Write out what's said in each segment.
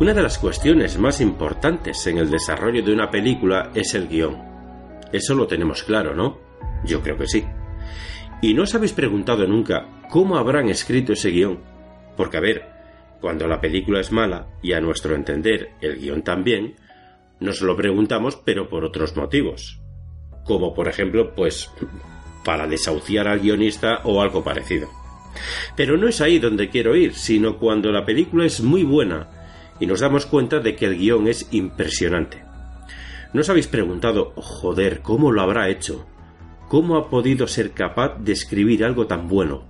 Una de las cuestiones más importantes en el desarrollo de una película es el guion. Eso lo tenemos claro, ¿no? Yo creo que sí. ¿Y no os habéis preguntado nunca cómo habrán escrito ese guion? Porque, a ver, cuando la película es mala, y a nuestro entender el guion también, nos lo preguntamos pero por otros motivos. Como por ejemplo, pues, para desahuciar al guionista o algo parecido. Pero no es ahí donde quiero ir, sino cuando la película es muy buena y nos damos cuenta de que el guion es impresionante. ¿No os habéis preguntado, joder, cómo lo habrá hecho? ¿Cómo ha podido ser capaz de escribir algo tan bueno?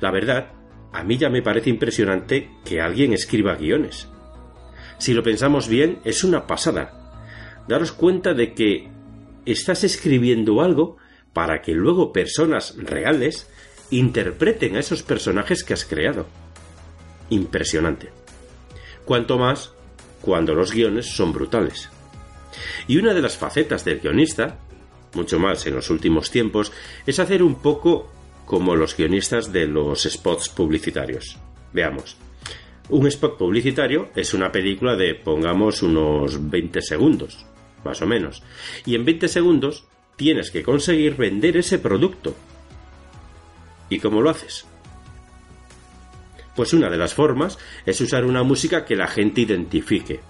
La verdad, a mí ya me parece impresionante que alguien escriba guiones. Si lo pensamos bien, es una pasada. Daros cuenta de que estás escribiendo algo para que luego personas reales interpreten a esos personajes que has creado. Impresionante cuanto más cuando los guiones son brutales. Y una de las facetas del guionista, mucho más en los últimos tiempos, es hacer un poco como los guionistas de los spots publicitarios. Veamos. Un spot publicitario es una película de, pongamos, unos 20 segundos, más o menos. Y en 20 segundos tienes que conseguir vender ese producto. ¿Y cómo lo haces? Pues una de las formas es usar una música que la gente identifique.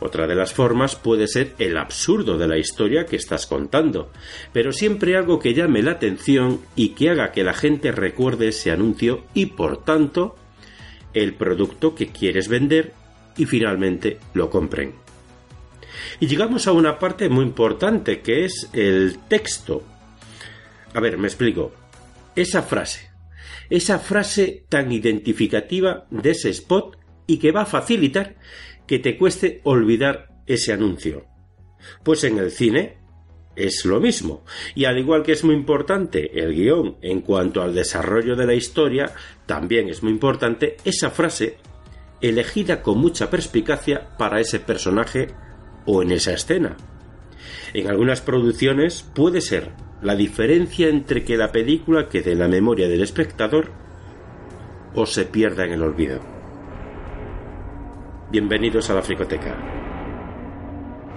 Otra de las formas puede ser el absurdo de la historia que estás contando, pero siempre algo que llame la atención y que haga que la gente recuerde ese anuncio y, por tanto, el producto que quieres vender y finalmente lo compren. Y llegamos a una parte muy importante que es el texto. A ver, me explico. Esa frase, esa frase tan identificativa de ese spot y que va a facilitar que te cueste olvidar ese anuncio. Pues en el cine es lo mismo. Y al igual que es muy importante el guion en cuanto al desarrollo de la historia, también es muy importante esa frase elegida con mucha perspicacia para ese personaje o en esa escena. En algunas producciones puede ser la diferencia entre que la película quede en la memoria del espectador o se pierda en el olvido. Bienvenidos a la Fricoteca.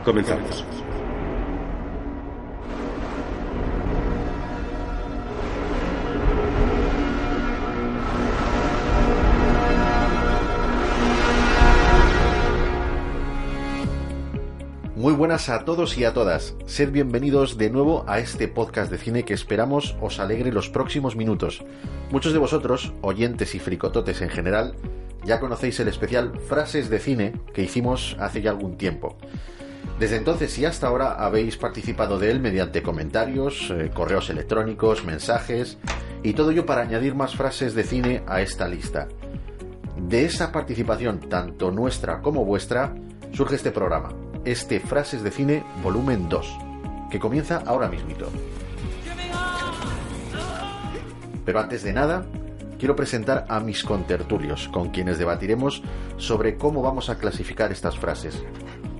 Comenzamos. Muy buenas a todos y a todas. Sed bienvenidos de nuevo a este podcast de cine que esperamos os alegre los próximos minutos. Muchos de vosotros, oyentes y fricototes en general, ya conocéis el especial Frases de cine que hicimos hace ya algún tiempo. Desde entonces y hasta ahora habéis participado de él mediante comentarios, eh, correos electrónicos, mensajes y todo ello para añadir más frases de cine a esta lista. De esa participación, tanto nuestra como vuestra, surge este programa, este Frases de Cine volumen 2, que comienza ahora mismito. Pero antes de nada, quiero presentar a mis contertulios, con quienes debatiremos sobre cómo vamos a clasificar estas frases.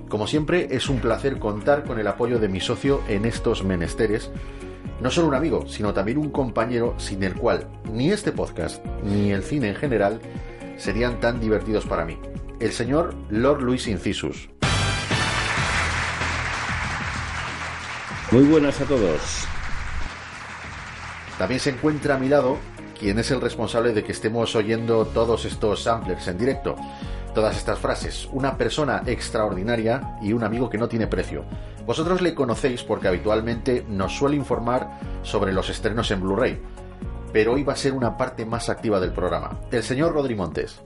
Como siempre, es un placer contar con el apoyo de mi socio en estos menesteres, no solo un amigo, sino también un compañero sin el cual ni este podcast ni el cine en general serían tan divertidos para mí. El señor Lord Luis Incisus. Muy buenas a todos. También se encuentra a mi lado quien es el responsable de que estemos oyendo todos estos samplers en directo, todas estas frases. Una persona extraordinaria y un amigo que no tiene precio. Vosotros le conocéis porque habitualmente nos suele informar sobre los estrenos en Blu-ray, pero hoy va a ser una parte más activa del programa. El señor Rodri Montes.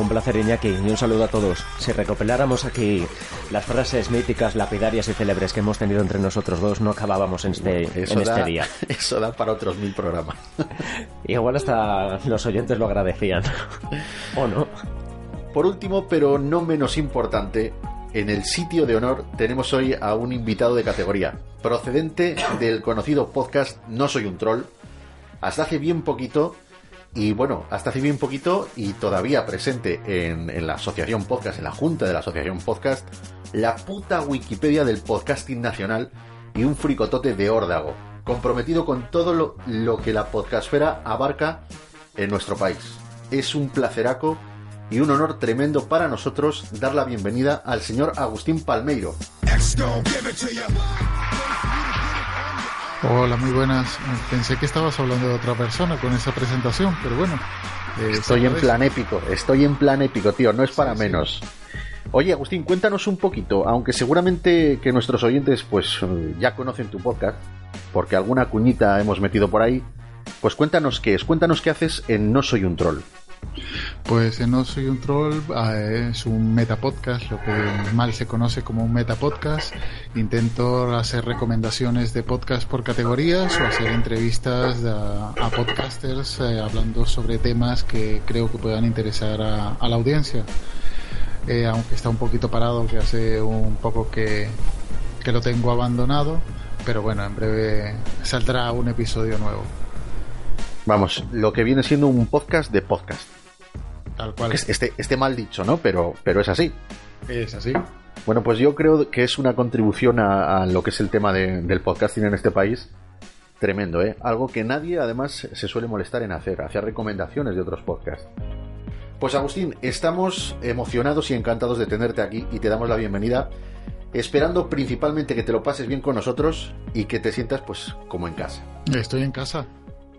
Un placer, Iñaki, y un saludo a todos. Si recopiláramos aquí las frases míticas, lapidarias y célebres que hemos tenido entre nosotros dos, no acabábamos en este, en este día. Eso da para otros mil programas. Igual hasta los oyentes lo agradecían. ¿O no? Por último, pero no menos importante, en el sitio de honor tenemos hoy a un invitado de categoría, procedente del conocido podcast No Soy un Troll. Hasta hace bien poquito y bueno, hasta hace bien poquito y todavía presente en, la Asociación Podcast, en la Junta de la Asociación Podcast, la puta Wikipedia del podcasting nacional y un fricotote de órdago, comprometido con todo lo, que la podcastfera abarca en nuestro país. Es un placeraco y un honor tremendo para nosotros dar la bienvenida al señor Agustín Palmeiro. Hola, muy buenas. Pensé que estabas hablando de otra persona con esa presentación, pero bueno. Eh, estoy en plan épico, estoy en plan épico, tío, no es para menos. Oye, Agustín, cuéntanos un poquito, aunque seguramente que nuestros oyentes pues ya conocen tu podcast, porque alguna cuñita hemos metido por ahí, pues cuéntanos qué es, cuéntanos qué haces en No Soy un Troll. Pues No Soy un Troll ah, es un metapodcast, lo que mal se conoce como un metapodcast. Intento hacer recomendaciones de podcast por categorías o hacer entrevistas a, podcasters eh, hablando sobre temas que creo que puedan interesar a, la audiencia. Eh, aunque está un poquito parado, que hace un poco que, que lo tengo abandonado, pero bueno, en breve saldrá un episodio nuevo. Vamos, lo que viene siendo un podcast de podcast. Tal cual. Este, este mal dicho, ¿no? Pero, pero es así. Es así. Bueno, pues yo creo que es una contribución a, lo que es el tema del podcasting en este país tremendo, ¿eh? Algo que nadie además se suele molestar en hacer, hacer recomendaciones de otros podcasts. Pues Agustín, estamos emocionados y encantados de tenerte aquí y te damos la bienvenida, esperando principalmente que te lo pases bien con nosotros y que te sientas pues como en casa. Estoy en casa.